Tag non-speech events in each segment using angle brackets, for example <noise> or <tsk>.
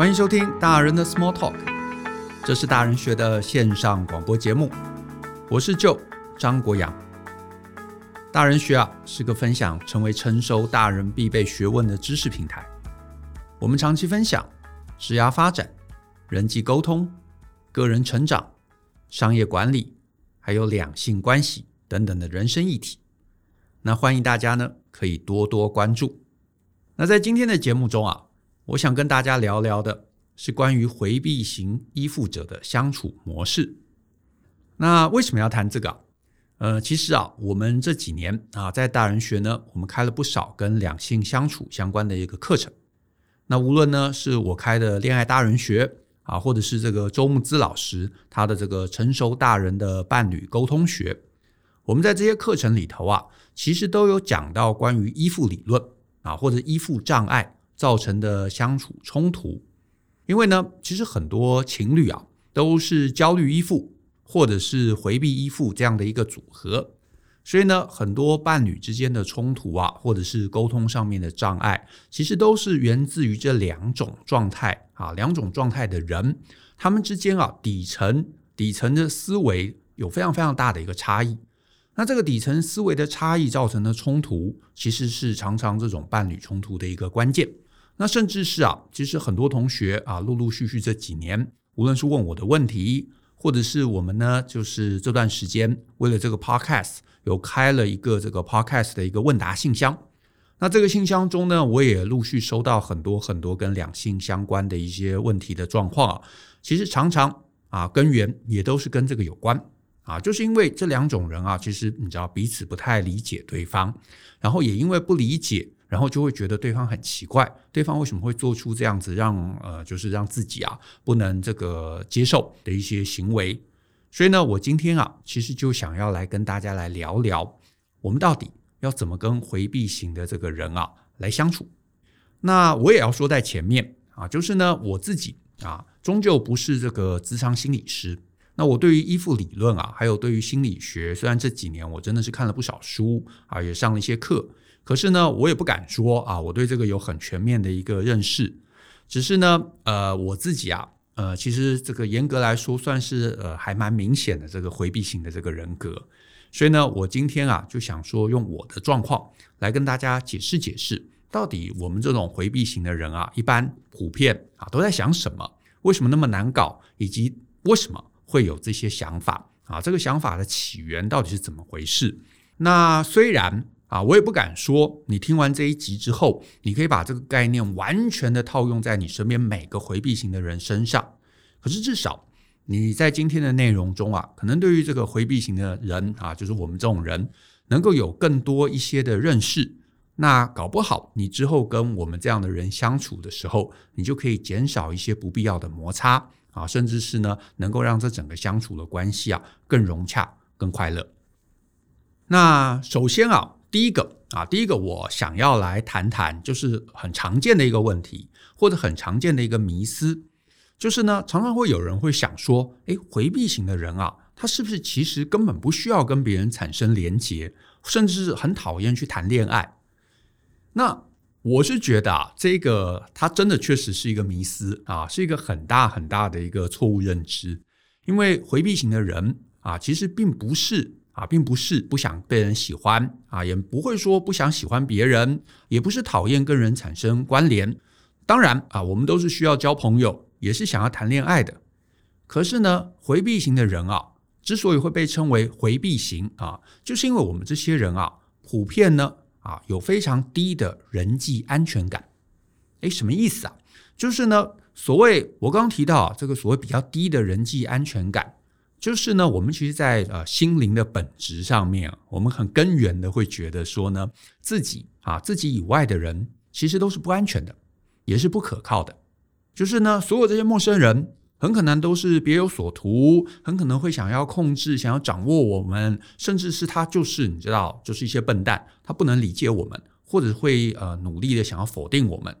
欢迎收听大人的 Small Talk，这是大人学的线上广播节目。我是 Joe 张国阳。大人学啊是个分享成为成熟大人必备学问的知识平台。我们长期分享职涯发展、人际沟通、个人成长、商业管理，还有两性关系等等的人生议题。那欢迎大家呢可以多多关注。那在今天的节目中啊。我想跟大家聊聊的是关于回避型依附者的相处模式。那为什么要谈这个？呃，其实啊，我们这几年啊，在大人学呢，我们开了不少跟两性相处相关的一个课程。那无论呢是我开的恋爱大人学啊，或者是这个周慕姿老师他的这个成熟大人的伴侣沟通学，我们在这些课程里头啊，其实都有讲到关于依附理论啊，或者依附障碍。造成的相处冲突，因为呢，其实很多情侣啊都是焦虑依附或者是回避依附这样的一个组合，所以呢，很多伴侣之间的冲突啊，或者是沟通上面的障碍，其实都是源自于这两种状态啊，两种状态的人，他们之间啊底层底层的思维有非常非常大的一个差异。那这个底层思维的差异造成的冲突，其实是常常这种伴侣冲突的一个关键。那甚至是啊，其实很多同学啊，陆陆续续这几年，无论是问我的问题，或者是我们呢，就是这段时间为了这个 podcast 有开了一个这个 podcast 的一个问答信箱。那这个信箱中呢，我也陆续收到很多很多跟两性相关的一些问题的状况啊。其实常常啊，根源也都是跟这个有关啊，就是因为这两种人啊，其实你知道彼此不太理解对方，然后也因为不理解。然后就会觉得对方很奇怪，对方为什么会做出这样子让呃，就是让自己啊不能这个接受的一些行为。所以呢，我今天啊，其实就想要来跟大家来聊聊，我们到底要怎么跟回避型的这个人啊来相处。那我也要说在前面啊，就是呢，我自己啊，终究不是这个智商心理师。那我对于依附理论啊，还有对于心理学，虽然这几年我真的是看了不少书啊，也上了一些课。可是呢，我也不敢说啊，我对这个有很全面的一个认识。只是呢，呃，我自己啊，呃，其实这个严格来说，算是呃还蛮明显的这个回避型的这个人格。所以呢，我今天啊，就想说用我的状况来跟大家解释解释，到底我们这种回避型的人啊，一般普遍啊都在想什么？为什么那么难搞？以及为什么会有这些想法？啊，这个想法的起源到底是怎么回事？那虽然。啊，我也不敢说，你听完这一集之后，你可以把这个概念完全的套用在你身边每个回避型的人身上。可是至少你在今天的内容中啊，可能对于这个回避型的人啊，就是我们这种人，能够有更多一些的认识。那搞不好你之后跟我们这样的人相处的时候，你就可以减少一些不必要的摩擦啊，甚至是呢，能够让这整个相处的关系啊更融洽、更快乐。那首先啊。第一个啊，第一个我想要来谈谈，就是很常见的一个问题，或者很常见的一个迷思，就是呢，常常会有人会想说，诶，回避型的人啊，他是不是其实根本不需要跟别人产生连结，甚至是很讨厌去谈恋爱？那我是觉得啊，这个他真的确实是一个迷思啊，是一个很大很大的一个错误认知，因为回避型的人啊，其实并不是。啊，并不是不想被人喜欢啊，也不会说不想喜欢别人，也不是讨厌跟人产生关联。当然啊，我们都是需要交朋友，也是想要谈恋爱的。可是呢，回避型的人啊，之所以会被称为回避型啊，就是因为我们这些人啊，普遍呢啊，有非常低的人际安全感。诶，什么意思啊？就是呢，所谓我刚刚提到啊，这个所谓比较低的人际安全感。就是呢，我们其实，在呃心灵的本质上面，我们很根源的会觉得说呢，自己啊自己以外的人其实都是不安全的，也是不可靠的。就是呢，所有这些陌生人很可能都是别有所图，很可能会想要控制、想要掌握我们，甚至是他就是你知道，就是一些笨蛋，他不能理解我们，或者会呃努力的想要否定我们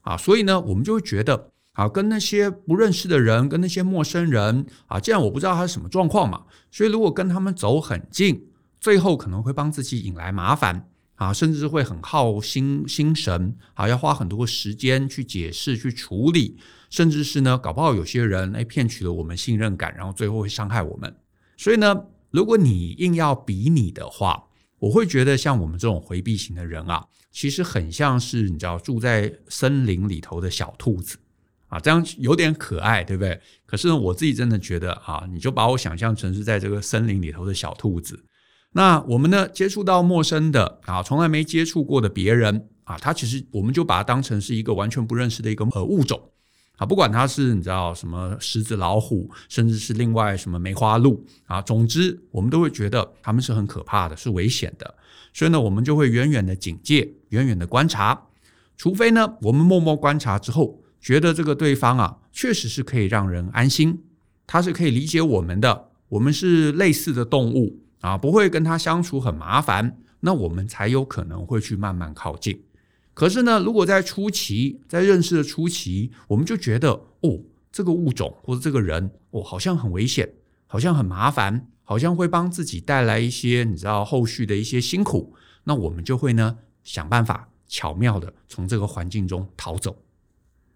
啊，所以呢，我们就会觉得。啊，跟那些不认识的人，跟那些陌生人啊，既然我不知道他是什么状况嘛，所以如果跟他们走很近，最后可能会帮自己引来麻烦啊，甚至会很耗心心神啊，要花很多时间去解释、去处理，甚至是呢，搞不好有些人哎骗取了我们信任感，然后最后会伤害我们。所以呢，如果你硬要比拟的话，我会觉得像我们这种回避型的人啊，其实很像是你知道住在森林里头的小兔子啊，这样有点可爱，对不对？可是呢，我自己真的觉得啊，你就把我想象成是在这个森林里头的小兔子。那我们呢，接触到陌生的啊，从来没接触过的别人啊，他其实我们就把它当成是一个完全不认识的一个呃物种啊，不管它是你知道什么狮子、老虎，甚至是另外什么梅花鹿啊，总之我们都会觉得他们是很可怕的，是危险的，所以呢，我们就会远远的警戒，远远的观察，除非呢，我们默默观察之后，觉得这个对方啊，确实是可以让人安心，他是可以理解我们的，我们是类似的动物。啊，不会跟他相处很麻烦，那我们才有可能会去慢慢靠近。可是呢，如果在初期，在认识的初期，我们就觉得哦，这个物种或者这个人哦，好像很危险，好像很麻烦，好像会帮自己带来一些你知道后续的一些辛苦，那我们就会呢想办法巧妙的从这个环境中逃走。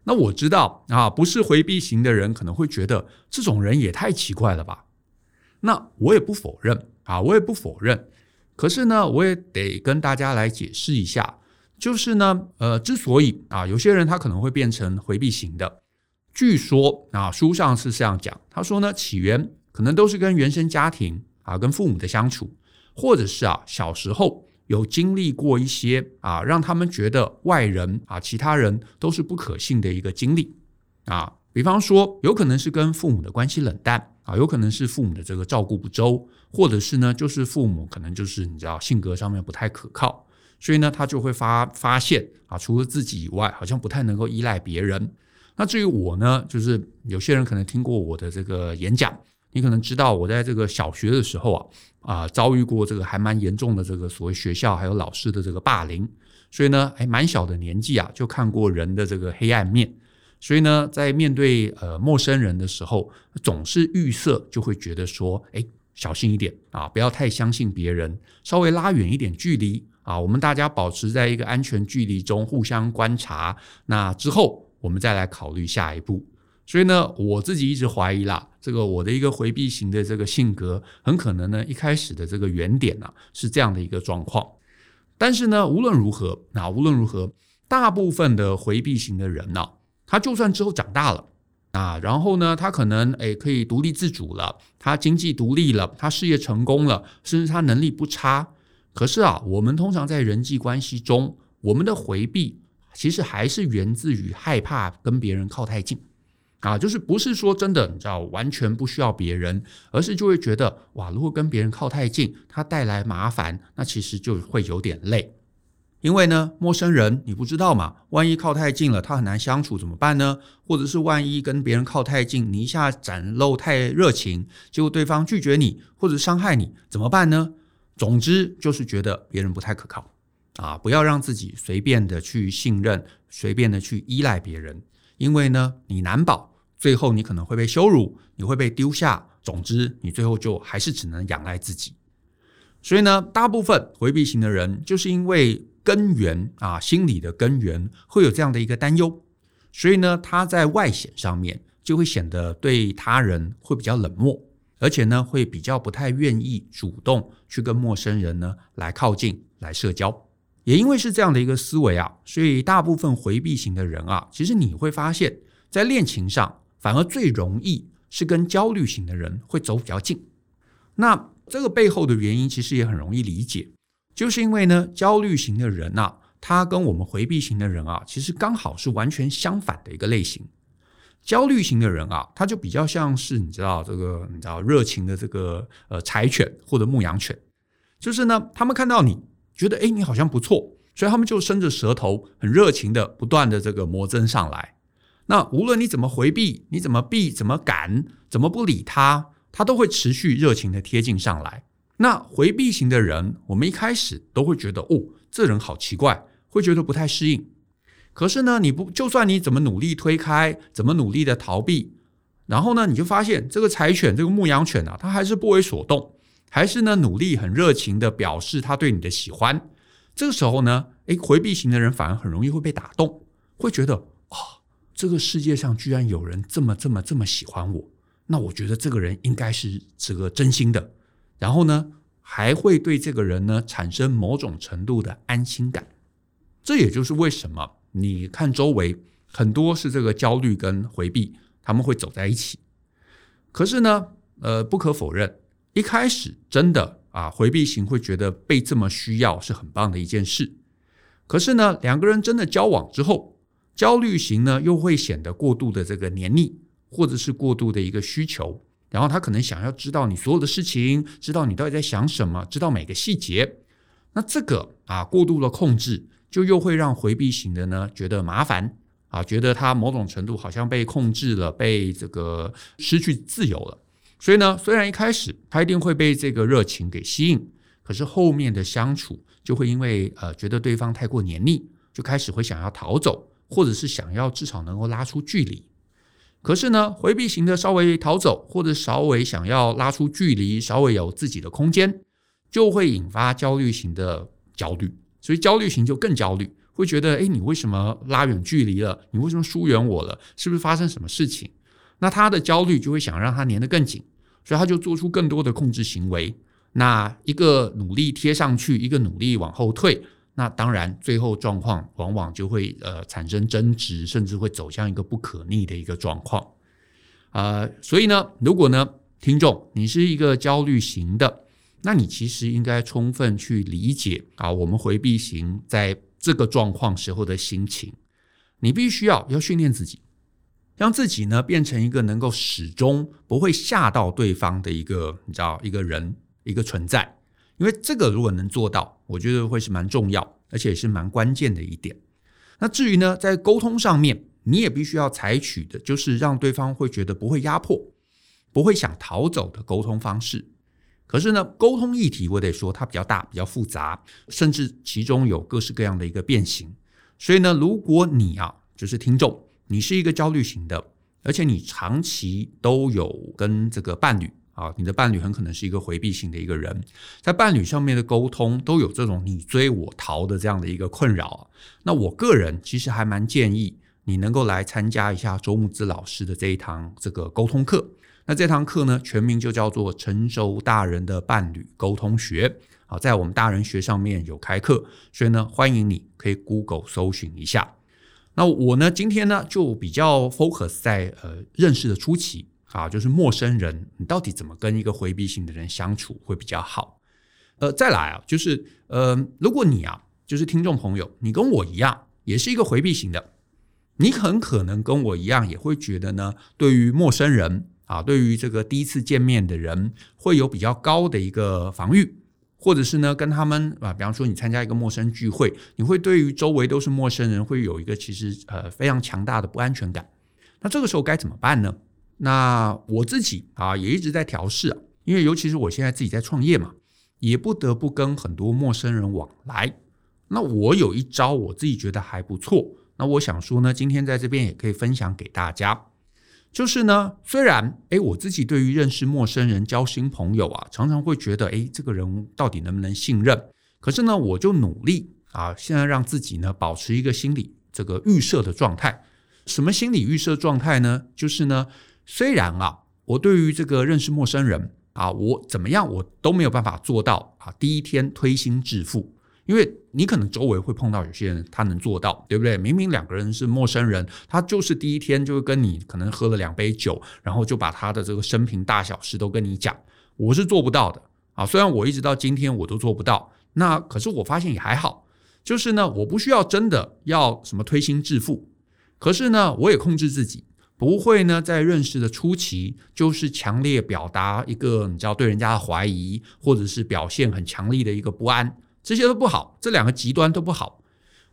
那我知道啊，不是回避型的人可能会觉得这种人也太奇怪了吧？那我也不否认。啊，我也不否认，可是呢，我也得跟大家来解释一下，就是呢，呃，之所以啊，有些人他可能会变成回避型的，据说啊，书上是这样讲，他说呢，起源可能都是跟原生家庭啊，跟父母的相处，或者是啊，小时候有经历过一些啊，让他们觉得外人啊，其他人都是不可信的一个经历啊，比方说，有可能是跟父母的关系冷淡。啊，有可能是父母的这个照顾不周，或者是呢，就是父母可能就是你知道性格上面不太可靠，所以呢，他就会发发现啊，除了自己以外，好像不太能够依赖别人。那至于我呢，就是有些人可能听过我的这个演讲，你可能知道我在这个小学的时候啊，啊遭遇过这个还蛮严重的这个所谓学校还有老师的这个霸凌，所以呢，还蛮小的年纪啊，就看过人的这个黑暗面。所以呢，在面对呃陌生人的时候，总是预设就会觉得说，哎，小心一点啊，不要太相信别人，稍微拉远一点距离啊，我们大家保持在一个安全距离中互相观察，那之后我们再来考虑下一步。所以呢，我自己一直怀疑啦，这个我的一个回避型的这个性格，很可能呢一开始的这个原点呢是这样的一个状况。但是呢，无论如何，那无论如何，大部分的回避型的人呢。他就算之后长大了啊，然后呢，他可能诶可以独立自主了，他经济独立了，他事业成功了，甚至他能力不差。可是啊，我们通常在人际关系中，我们的回避其实还是源自于害怕跟别人靠太近啊，就是不是说真的你知道完全不需要别人，而是就会觉得哇，如果跟别人靠太近，他带来麻烦，那其实就会有点累。因为呢，陌生人你不知道嘛，万一靠太近了，他很难相处怎么办呢？或者是万一跟别人靠太近，你一下展露太热情，结果对方拒绝你或者伤害你怎么办呢？总之就是觉得别人不太可靠啊，不要让自己随便的去信任，随便的去依赖别人，因为呢，你难保最后你可能会被羞辱，你会被丢下，总之你最后就还是只能仰赖自己。所以呢，大部分回避型的人就是因为。根源啊，心理的根源会有这样的一个担忧，所以呢，他在外显上面就会显得对他人会比较冷漠，而且呢，会比较不太愿意主动去跟陌生人呢来靠近、来社交。也因为是这样的一个思维啊，所以大部分回避型的人啊，其实你会发现，在恋情上反而最容易是跟焦虑型的人会走比较近。那这个背后的原因其实也很容易理解。就是因为呢，焦虑型的人啊，他跟我们回避型的人啊，其实刚好是完全相反的一个类型。焦虑型的人啊，他就比较像是你知道这个，你知道热情的这个呃柴犬或者牧羊犬，就是呢，他们看到你觉得诶，你好像不错，所以他们就伸着舌头，很热情的不断的这个磨蹭上来。那无论你怎么回避，你怎么避，怎么赶，怎么不理他，他都会持续热情的贴近上来。那回避型的人，我们一开始都会觉得，哦，这人好奇怪，会觉得不太适应。可是呢，你不，就算你怎么努力推开，怎么努力的逃避，然后呢，你就发现这个柴犬，这个牧羊犬啊，它还是不为所动，还是呢努力很热情的表示他对你的喜欢。这个时候呢，诶，回避型的人反而很容易会被打动，会觉得啊、哦，这个世界上居然有人这么这么这么喜欢我，那我觉得这个人应该是这个真心的。然后呢，还会对这个人呢产生某种程度的安心感。这也就是为什么你看周围很多是这个焦虑跟回避，他们会走在一起。可是呢，呃，不可否认，一开始真的啊，回避型会觉得被这么需要是很棒的一件事。可是呢，两个人真的交往之后，焦虑型呢又会显得过度的这个黏腻，或者是过度的一个需求。然后他可能想要知道你所有的事情，知道你到底在想什么，知道每个细节。那这个啊，过度的控制，就又会让回避型的呢觉得麻烦。啊，觉得他某种程度好像被控制了，被这个失去自由了。所以呢，虽然一开始他一定会被这个热情给吸引，可是后面的相处就会因为呃觉得对方太过黏腻，就开始会想要逃走，或者是想要至少能够拉出距离。可是呢，回避型的稍微逃走，或者稍微想要拉出距离，稍微有自己的空间，就会引发焦虑型的焦虑，所以焦虑型就更焦虑。会觉得，哎，你为什么拉远距离了？你为什么疏远我了？是不是发生什么事情？那他的焦虑就会想让他黏得更紧，所以他就做出更多的控制行为。那一个努力贴上去，一个努力往后退，那当然最后状况往往就会呃产生争执，甚至会走向一个不可逆的一个状况。呃，所以呢，如果呢，听众你是一个焦虑型的，那你其实应该充分去理解啊，我们回避型在。这个状况时候的心情，你必须要要训练自己，让自己呢变成一个能够始终不会吓到对方的一个，你知道，一个人一个存在。因为这个如果能做到，我觉得会是蛮重要，而且也是蛮关键的一点。那至于呢，在沟通上面，你也必须要采取的就是让对方会觉得不会压迫，不会想逃走的沟通方式。可是呢，沟通议题我得说它比较大，比较复杂，甚至其中有各式各样的一个变形。所以呢，如果你啊，就是听众，你是一个焦虑型的，而且你长期都有跟这个伴侣啊，你的伴侣很可能是一个回避型的一个人，在伴侣上面的沟通都有这种你追我逃的这样的一个困扰。那我个人其实还蛮建议你能够来参加一下周慕姿老师的这一堂这个沟通课。那这堂课呢，全名就叫做《成熟大人的伴侣沟通学》。好，在我们大人学上面有开课，所以呢，欢迎你可以 Google 搜寻一下。那我呢，今天呢就比较 focus 在呃认识的初期啊，就是陌生人，你到底怎么跟一个回避型的人相处会比较好？呃，再来啊，就是呃，如果你啊，就是听众朋友，你跟我一样，也是一个回避型的，你很可能跟我一样，也会觉得呢，对于陌生人。啊，对于这个第一次见面的人，会有比较高的一个防御，或者是呢，跟他们啊，比方说你参加一个陌生聚会，你会对于周围都是陌生人，会有一个其实呃非常强大的不安全感。那这个时候该怎么办呢？那我自己啊也一直在调试啊，因为尤其是我现在自己在创业嘛，也不得不跟很多陌生人往来。那我有一招，我自己觉得还不错。那我想说呢，今天在这边也可以分享给大家。就是呢，虽然诶，我自己对于认识陌生人、交新朋友啊，常常会觉得诶，这个人到底能不能信任？可是呢，我就努力啊，现在让自己呢保持一个心理这个预设的状态。什么心理预设状态呢？就是呢，虽然啊，我对于这个认识陌生人啊，我怎么样我都没有办法做到啊，第一天推心置腹。因为你可能周围会碰到有些人，他能做到，对不对？明明两个人是陌生人，他就是第一天就跟你可能喝了两杯酒，然后就把他的这个生平大小事都跟你讲。我是做不到的啊，虽然我一直到今天我都做不到，那可是我发现也还好，就是呢，我不需要真的要什么推心置腹，可是呢，我也控制自己，不会呢在认识的初期就是强烈表达一个你知道对人家的怀疑，或者是表现很强力的一个不安。这些都不好，这两个极端都不好。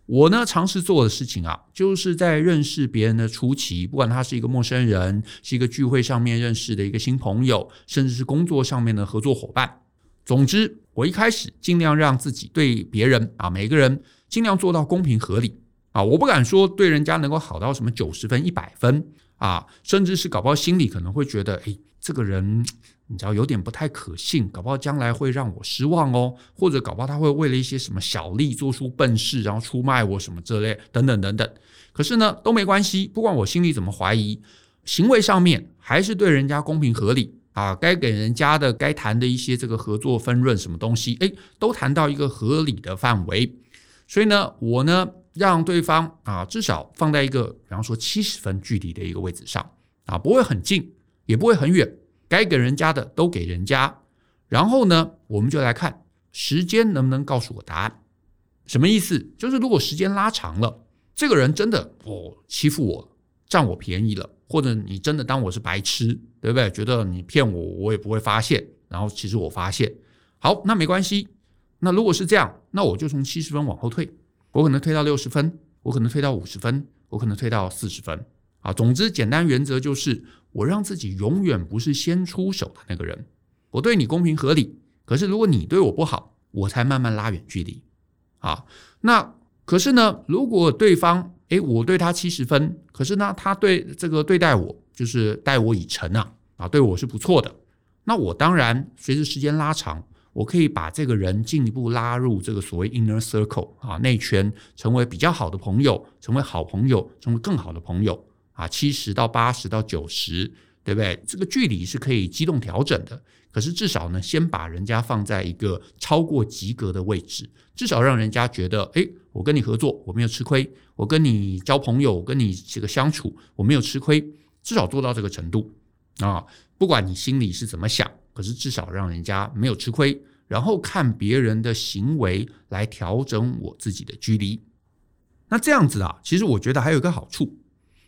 我呢，尝试做的事情啊，就是在认识别人的初期，不管他是一个陌生人，是一个聚会上面认识的一个新朋友，甚至是工作上面的合作伙伴。总之，我一开始尽量让自己对别人啊，每个人尽量做到公平合理啊。我不敢说对人家能够好到什么九十分、一百分啊，甚至是搞不好心里可能会觉得，哎，这个人 <tsk> 你知道有点不太可信，搞不好将来会让我失望哦，或者搞不好他会为了一些什么小利做出笨事，然后出卖我什么之类等等等等。可是呢，都没关系，不管我心里怎么怀疑，行为上面还是对人家公平合理啊，该给人家的、该谈的一些这个合作分润什么东西，诶，都谈到一个合理的范围。所以呢，我呢让对方啊至少放在一个比方说七十分距离的一个位置上啊，不会很近，也不会很远。该给人家的都给人家，然后呢，我们就来看时间能不能告诉我答案。什么意思？就是如果时间拉长了，这个人真的哦欺负我，占我便宜了，或者你真的当我是白痴，对不对？觉得你骗我，我也不会发现。然后其实我发现，好，那没关系。那如果是这样，那我就从七十分往后退，我可能退到六十分，我可能退到五十分，我可能退到四十分。啊，总之简单原则就是。我让自己永远不是先出手的那个人，我对你公平合理，可是如果你对我不好，我才慢慢拉远距离。啊，那可是呢，如果对方，诶，我对他七十分，可是呢，他对这个对待我就是待我以诚啊，啊，对我是不错的，那我当然随着时间拉长，我可以把这个人进一步拉入这个所谓 inner circle 啊，内圈，成为比较好的朋友，成为好朋友，成为更好的朋友。啊，七十到八十到九十，对不对？这个距离是可以机动调整的。可是至少呢，先把人家放在一个超过及格的位置，至少让人家觉得，诶，我跟你合作，我没有吃亏；我跟你交朋友，跟你这个相处，我没有吃亏。至少做到这个程度啊，不管你心里是怎么想，可是至少让人家没有吃亏。然后看别人的行为来调整我自己的距离。那这样子啊，其实我觉得还有一个好处。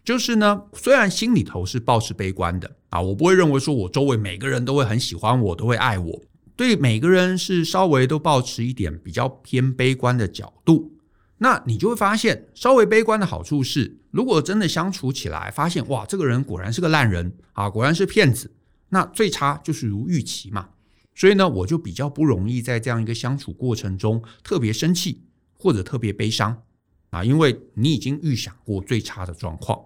就是呢，虽然心里头是抱持悲观的啊，我不会认为说我周围每个人都会很喜欢我，都会爱我。对每个人是稍微都保持一点比较偏悲观的角度。那你就会发现，稍微悲观的好处是，如果真的相处起来，发现哇，这个人果然是个烂人啊，果然是骗子，那最差就是如预期嘛。所以呢，我就比较不容易在这样一个相处过程中特别生气或者特别悲伤啊，因为你已经预想过最差的状况。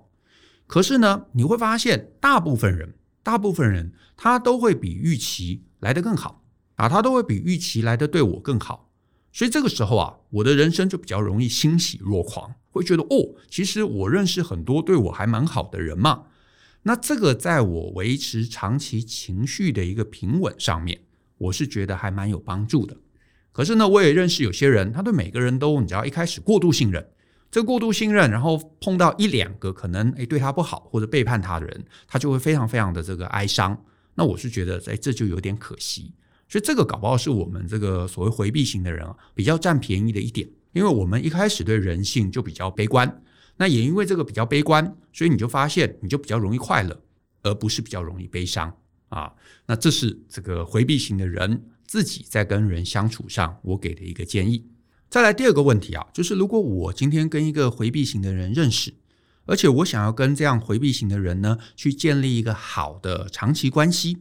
可是呢，你会发现，大部分人，大部分人，他都会比预期来得更好啊，他都会比预期来得对我更好。所以这个时候啊，我的人生就比较容易欣喜若狂，会觉得哦，其实我认识很多对我还蛮好的人嘛。那这个在我维持长期情绪的一个平稳上面，我是觉得还蛮有帮助的。可是呢，我也认识有些人，他对每个人都，你知道，一开始过度信任。这过度信任，然后碰到一两个可能诶对他不好或者背叛他的人，他就会非常非常的这个哀伤。那我是觉得，诶这就有点可惜。所以这个搞不好是我们这个所谓回避型的人啊，比较占便宜的一点，因为我们一开始对人性就比较悲观。那也因为这个比较悲观，所以你就发现你就比较容易快乐，而不是比较容易悲伤啊。那这是这个回避型的人自己在跟人相处上，我给的一个建议。再来第二个问题啊，就是如果我今天跟一个回避型的人认识，而且我想要跟这样回避型的人呢，去建立一个好的长期关系，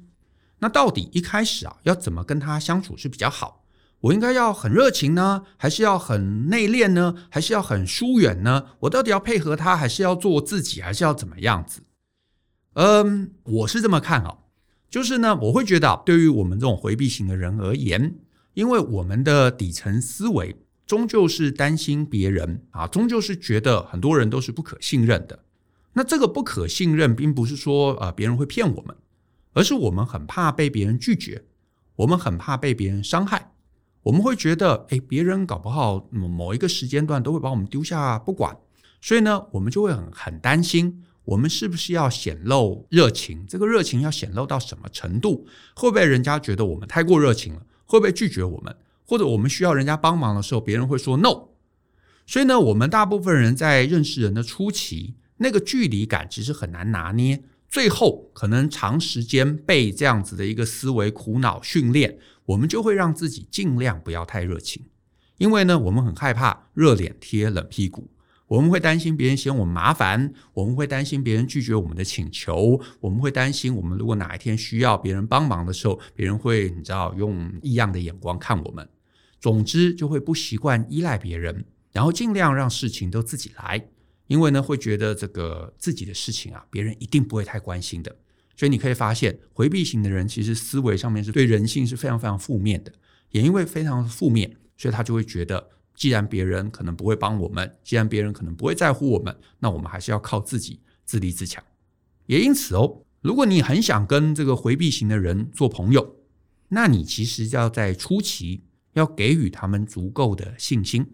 那到底一开始啊，要怎么跟他相处是比较好？我应该要很热情呢，还是要很内敛呢，还是要很疏远呢？我到底要配合他，还是要做自己，还是要怎么样子？嗯，我是这么看啊，就是呢，我会觉得，对于我们这种回避型的人而言，因为我们的底层思维。终究是担心别人啊，终究是觉得很多人都是不可信任的。那这个不可信任，并不是说啊别人会骗我们，而是我们很怕被别人拒绝，我们很怕被别人伤害。我们会觉得，诶，别人搞不好某一个时间段都会把我们丢下不管，所以呢，我们就会很很担心，我们是不是要显露热情？这个热情要显露到什么程度？会不会人家觉得我们太过热情了？会不会拒绝我们？或者我们需要人家帮忙的时候，别人会说 no。所以呢，我们大部分人在认识人的初期，那个距离感其实很难拿捏。最后，可能长时间被这样子的一个思维苦恼训练，我们就会让自己尽量不要太热情，因为呢，我们很害怕热脸贴冷屁股。我们会担心别人嫌我们麻烦，我们会担心别人拒绝我们的请求，我们会担心我们如果哪一天需要别人帮忙的时候，别人会你知道用异样的眼光看我们。总之就会不习惯依赖别人，然后尽量让事情都自己来，因为呢会觉得这个自己的事情啊，别人一定不会太关心的。所以你可以发现，回避型的人其实思维上面是对人性是非常非常负面的。也因为非常负面，所以他就会觉得，既然别人可能不会帮我们，既然别人可能不会在乎我们，那我们还是要靠自己自立自强。也因此哦，如果你很想跟这个回避型的人做朋友，那你其实要在初期要给予他们足够的信心。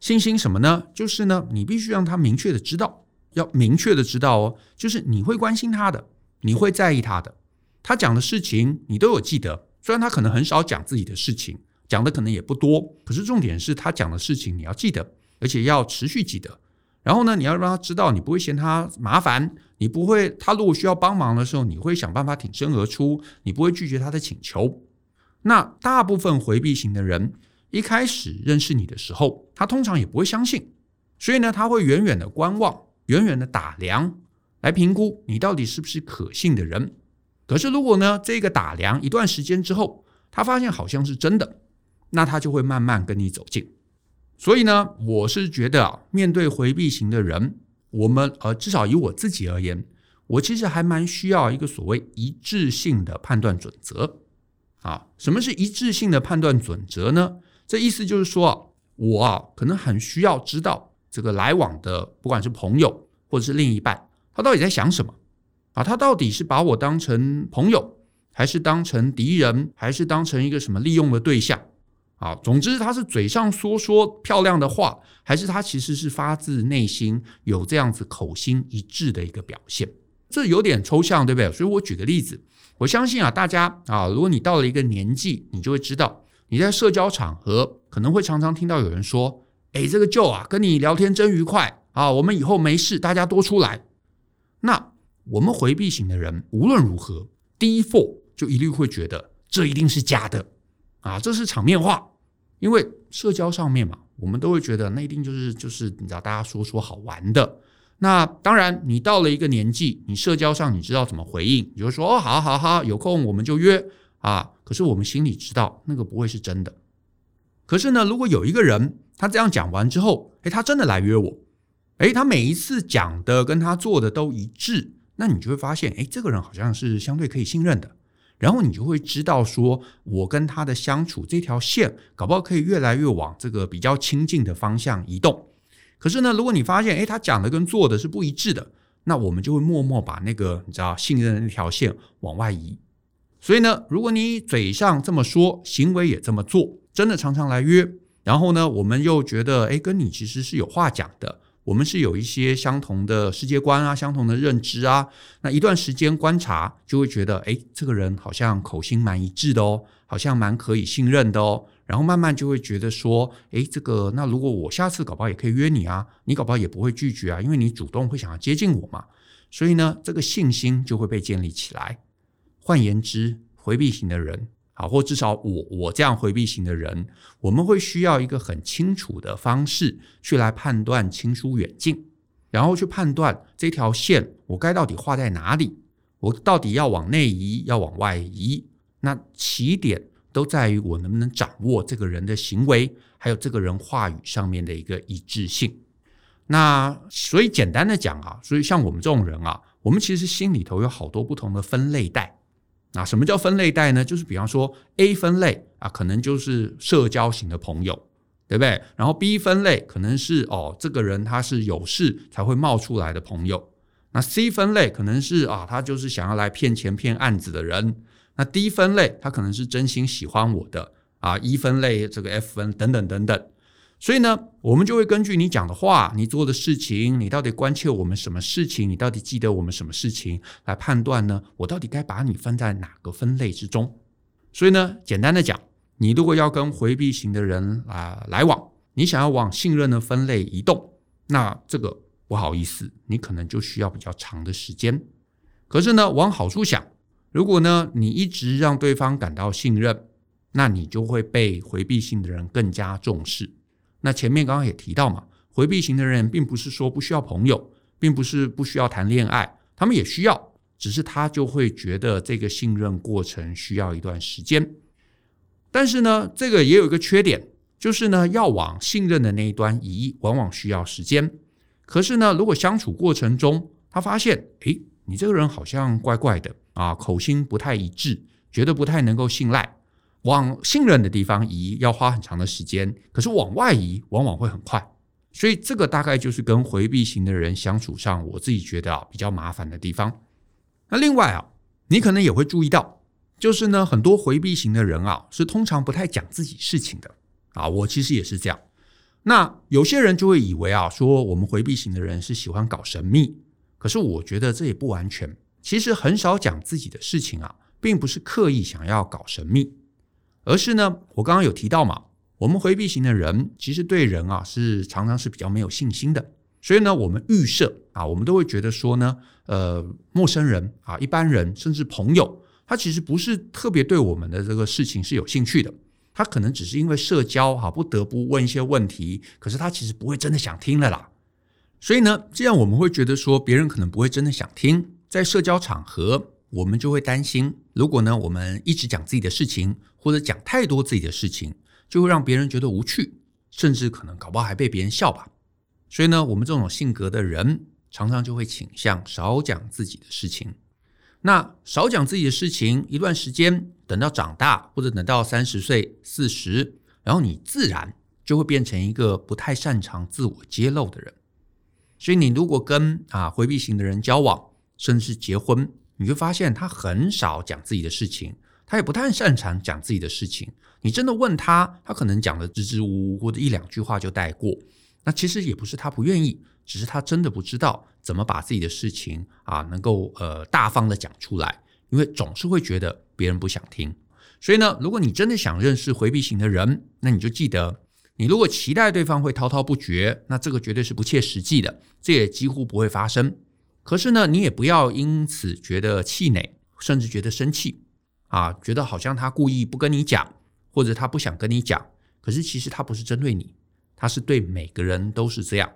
信心什么呢？就是呢，你必须让他明确的知道，要明确的知道哦，就是你会关心他的，你会在意他的，他讲的事情你都有记得。虽然他可能很少讲自己的事情，讲的可能也不多，可是重点是他讲的事情你要记得，而且要持续记得。然后呢，你要让他知道，你不会嫌他麻烦，你不会，他如果需要帮忙的时候，你会想办法挺身而出，你不会拒绝他的请求。那大部分回避型的人一开始认识你的时候，他通常也不会相信，所以呢，他会远远的观望，远远的打量，来评估你到底是不是可信的人。可是，如果呢，这个打量一段时间之后，他发现好像是真的，那他就会慢慢跟你走近。所以呢，我是觉得啊，面对回避型的人，我们呃，至少以我自己而言，我其实还蛮需要一个所谓一致性的判断准则啊。什么是一致性的判断准则呢？这意思就是说，我啊，可能很需要知道这个来往的，不管是朋友或者是另一半，他到底在想什么。啊，他到底是把我当成朋友，还是当成敌人，还是当成一个什么利用的对象？啊，总之他是嘴上说说漂亮的话，还是他其实是发自内心有这样子口心一致的一个表现？这有点抽象，对不对？所以我举个例子，我相信啊，大家啊，如果你到了一个年纪，你就会知道，你在社交场合可能会常常听到有人说：“哎，这个 Joe 啊，跟你聊天真愉快啊，我们以后没事，大家多出来。”那我们回避型的人无论如何，default 就一律会觉得这一定是假的啊，这是场面话。因为社交上面嘛，我们都会觉得那一定就是就是你知道大家说说好玩的。那当然，你到了一个年纪，你社交上你知道怎么回应，你就说哦，好好好，有空我们就约啊。可是我们心里知道那个不会是真的。可是呢，如果有一个人他这样讲完之后，诶，他真的来约我，诶，他每一次讲的跟他做的都一致。那你就会发现，哎，这个人好像是相对可以信任的，然后你就会知道说，我跟他的相处这条线，搞不好可以越来越往这个比较亲近的方向移动。可是呢，如果你发现，哎，他讲的跟做的是不一致的，那我们就会默默把那个你知道信任的那条线往外移。所以呢，如果你嘴上这么说，行为也这么做，真的常常来约，然后呢，我们又觉得，哎，跟你其实是有话讲的。我们是有一些相同的世界观啊，相同的认知啊。那一段时间观察，就会觉得，哎，这个人好像口心蛮一致的哦，好像蛮可以信任的哦。然后慢慢就会觉得说，哎，这个那如果我下次搞不好也可以约你啊，你搞不好也不会拒绝啊，因为你主动会想要接近我嘛。所以呢，这个信心就会被建立起来。换言之，回避型的人。啊，或至少我我这样回避型的人，我们会需要一个很清楚的方式去来判断亲疏远近，然后去判断这条线我该到底画在哪里，我到底要往内移，要往外移。那起点都在于我能不能掌握这个人的行为，还有这个人话语上面的一个一致性。那所以简单的讲啊，所以像我们这种人啊，我们其实心里头有好多不同的分类带。那什么叫分类带呢？就是比方说 A 分类啊，可能就是社交型的朋友，对不对？然后 B 分类可能是哦，这个人他是有事才会冒出来的朋友。那 C 分类可能是啊，他就是想要来骗钱骗案子的人。那 D 分类他可能是真心喜欢我的啊。一分类这个 F 分等等等等。所以呢，我们就会根据你讲的话，你做的事情，你到底关切我们什么事情，你到底记得我们什么事情，来判断呢？我到底该把你分在哪个分类之中？所以呢，简单的讲，你如果要跟回避型的人啊、来往，你想要往信任的分类移动，那这个不好意思，你可能就需要比较长的时间。可是呢，往好处想，如果呢你一直让对方感到信任，那你就会被回避型的人更加重视。那前面刚刚也提到嘛，回避型的人并不是说不需要朋友，并不是不需要谈恋爱，他们也需要，只是他就会觉得这个信任过程需要一段时间。但是呢，这个也有一个缺点，就是呢，要往信任的那一端移，往往需要时间。可是呢，如果相处过程中他发现，诶，你这个人好像怪怪的啊，口心不太一致，觉得不太能够信赖。往信任的地方移要花很长的时间，可是往外移往往会很快。所以这个大概就是跟回避型的人相处上，我自己觉得啊比较麻烦的地方。那另外啊，你可能也会注意到，就是呢，很多回避型的人啊，是通常不太讲自己事情的啊。我其实也是这样。那有些人就会以为啊，说我们回避型的人是喜欢搞神秘，可是我觉得这也不完全。其实很少讲自己的事情啊，并不是刻意想要搞神秘，而是呢，我刚刚有提到嘛，我们回避型的人其实对人啊是常常是比较没有信心的，所以呢，我们预设啊，我们都会觉得说呢，呃，陌生人啊，一般人甚至朋友，他其实不是特别对我们的这个事情是有兴趣的。他可能只是因为社交哈，不得不问一些问题，可是他其实不会真的想听了啦。所以呢，这样我们会觉得说，别人可能不会真的想听。在社交场合，我们就会担心，如果呢，我们一直讲自己的事情，或者讲太多自己的事情，就会让别人觉得无趣，甚至可能搞不好还被别人笑吧。所以呢，我们这种性格的人，常常就会倾向少讲自己的事情。那少讲自己的事情一段时间，等到长大或者等到三十岁、四十，然后你自然就会变成一个不太擅长自我揭露的人。所以你如果跟啊回避型的人交往，甚至结婚，你会发现他很少讲自己的事情，他也不太擅长讲自己的事情。你真的问他，他可能讲的支支吾吾或者一两句话就带过。那其实也不是他不愿意。只是他真的不知道怎么把自己的事情啊，能够呃大方的讲出来，因为总是会觉得别人不想听。所以呢，如果你真的想认识回避型的人，那你就记得，你如果期待对方会滔滔不绝，那这个绝对是不切实际的，这也几乎不会发生。可是呢，你也不要因此觉得气馁，甚至觉得生气啊，觉得好像他故意不跟你讲，或者他不想跟你讲。可是其实他不是针对你，他是对每个人都是这样。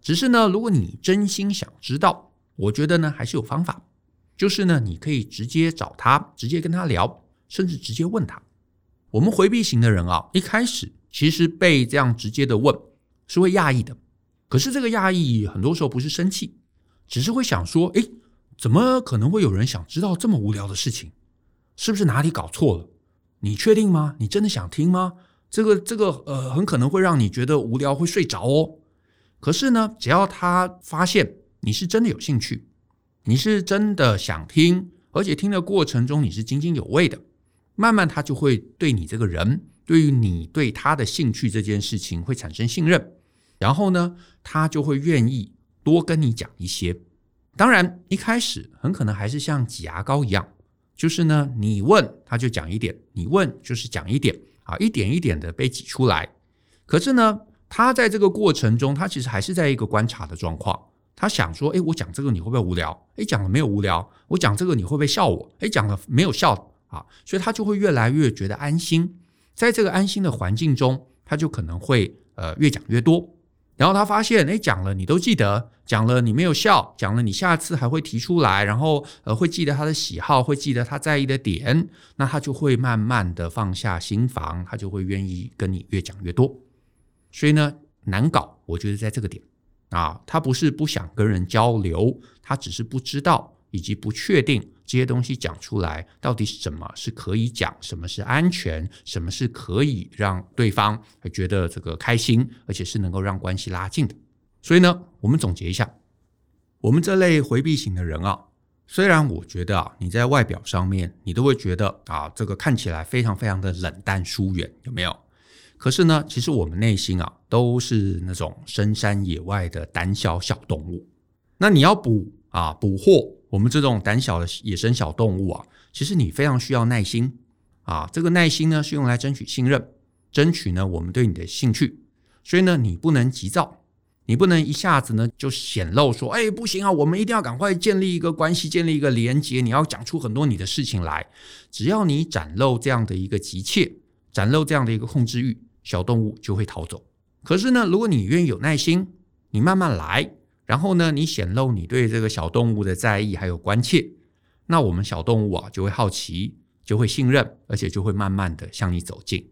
只是呢，如果你真心想知道，我觉得呢还是有方法，就是呢，你可以直接找他，直接跟他聊，甚至直接问他。我们回避型的人啊，一开始其实被这样直接的问是会讶异的，可是这个讶异很多时候不是生气，只是会想说，诶，怎么可能会有人想知道这么无聊的事情？是不是哪里搞错了？你确定吗？你真的想听吗？这个这个呃，很可能会让你觉得无聊，会睡着哦。可是呢，只要他发现你是真的有兴趣，你是真的想听，而且听的过程中你是津津有味的，慢慢他就会对你这个人，对于你对他的兴趣这件事情会产生信任，然后呢，他就会愿意多跟你讲一些。当然，一开始很可能还是像挤牙膏一样，就是呢，你问他就讲一点，你问就是讲一点啊，一点一点的被挤出来。可是呢，他在这个过程中，他其实还是在一个观察的状况。他想说：“诶，我讲这个你会不会无聊？诶，讲了没有无聊？我讲这个你会不会笑我？诶，讲了没有笑啊？所以他就会越来越觉得安心。在这个安心的环境中，他就可能会呃越讲越多。然后他发现，诶，讲了你都记得，讲了你没有笑，讲了你下次还会提出来，然后呃会记得他的喜好，会记得他在意的点，那他就会慢慢的放下心防，他就会愿意跟你越讲越多。”所以呢，难搞，我觉得在这个点啊，他不是不想跟人交流，他只是不知道以及不确定这些东西讲出来到底什么是可以讲，什么是安全，什么是可以让对方觉得这个开心，而且是能够让关系拉近的。所以呢，我们总结一下，我们这类回避型的人啊，虽然我觉得啊，你在外表上面你都会觉得啊，这个看起来非常非常的冷淡疏远，有没有？可是呢，其实我们内心啊，都是那种深山野外的胆小小动物。那你要捕啊捕获我们这种胆小的野生小动物啊，其实你非常需要耐心啊。这个耐心呢，是用来争取信任，争取呢我们对你的兴趣。所以呢，你不能急躁，你不能一下子呢就显露说，哎，不行啊，我们一定要赶快建立一个关系，建立一个连接。你要讲出很多你的事情来。只要你展露这样的一个急切，展露这样的一个控制欲。小动物就会逃走。可是呢，如果你愿意有耐心，你慢慢来，然后呢，你显露你对这个小动物的在意还有关切，那我们小动物啊就会好奇，就会信任，而且就会慢慢的向你走近。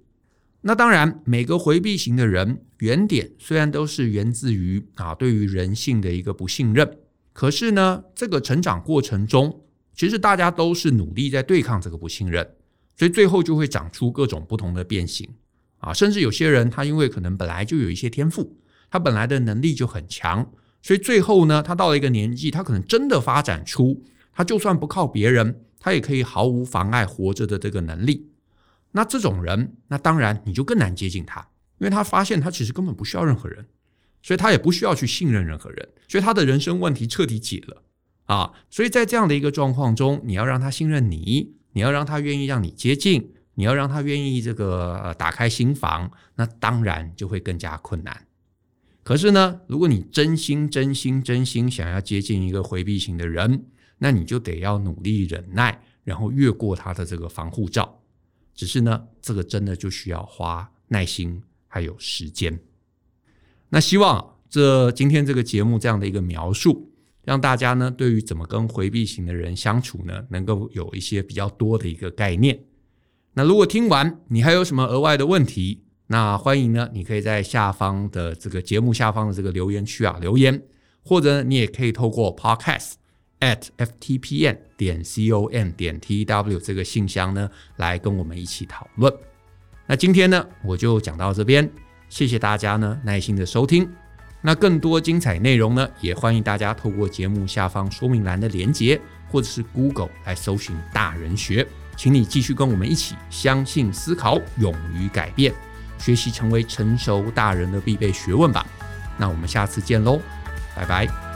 那当然，每个回避型的人原点虽然都是源自于啊对于人性的一个不信任，可是呢，这个成长过程中，其实大家都是努力在对抗这个不信任，所以最后就会长出各种不同的变形啊。甚至有些人他因为可能本来就有一些天赋，他本来的能力就很强，所以最后呢，他到了一个年纪，他可能真的发展出他就算不靠别人，他也可以毫无妨碍活着的这个能力。那这种人，那当然你就更难接近他，因为他发现他其实根本不需要任何人。所以他也不需要去信任任何人，所以他的人生问题彻底解了啊！所以在这样的一个状况中，你要让他信任你，你要让他愿意让你接近，你要让他愿意这个呃打开心房，那当然就会更加困难。可是呢，如果你真心、真心、真心想要接近一个回避型的人，那你就得要努力忍耐，然后越过他的这个防护罩。只是呢，这个真的就需要花耐心还有时间。那希望这今天这个节目这样的一个描述，让大家呢对于怎么跟回避型的人相处呢，能够有一些比较多的一个概念。那如果听完你还有什么额外的问题，那欢迎呢，你可以在下方的这个节目下方的这个留言区啊留言，或者你也可以透过 podcast at ftpn 点 com 点 tw 这个信箱呢来跟我们一起讨论。那今天呢我就讲到这边。谢谢大家呢耐心的收听，那更多精彩内容呢，也欢迎大家透过节目下方说明栏的连结，或者是 Google 来搜寻大人学，请你继续跟我们一起相信、思考、勇于改变，学习成为成熟大人的必备学问吧。那我们下次见喽，拜拜。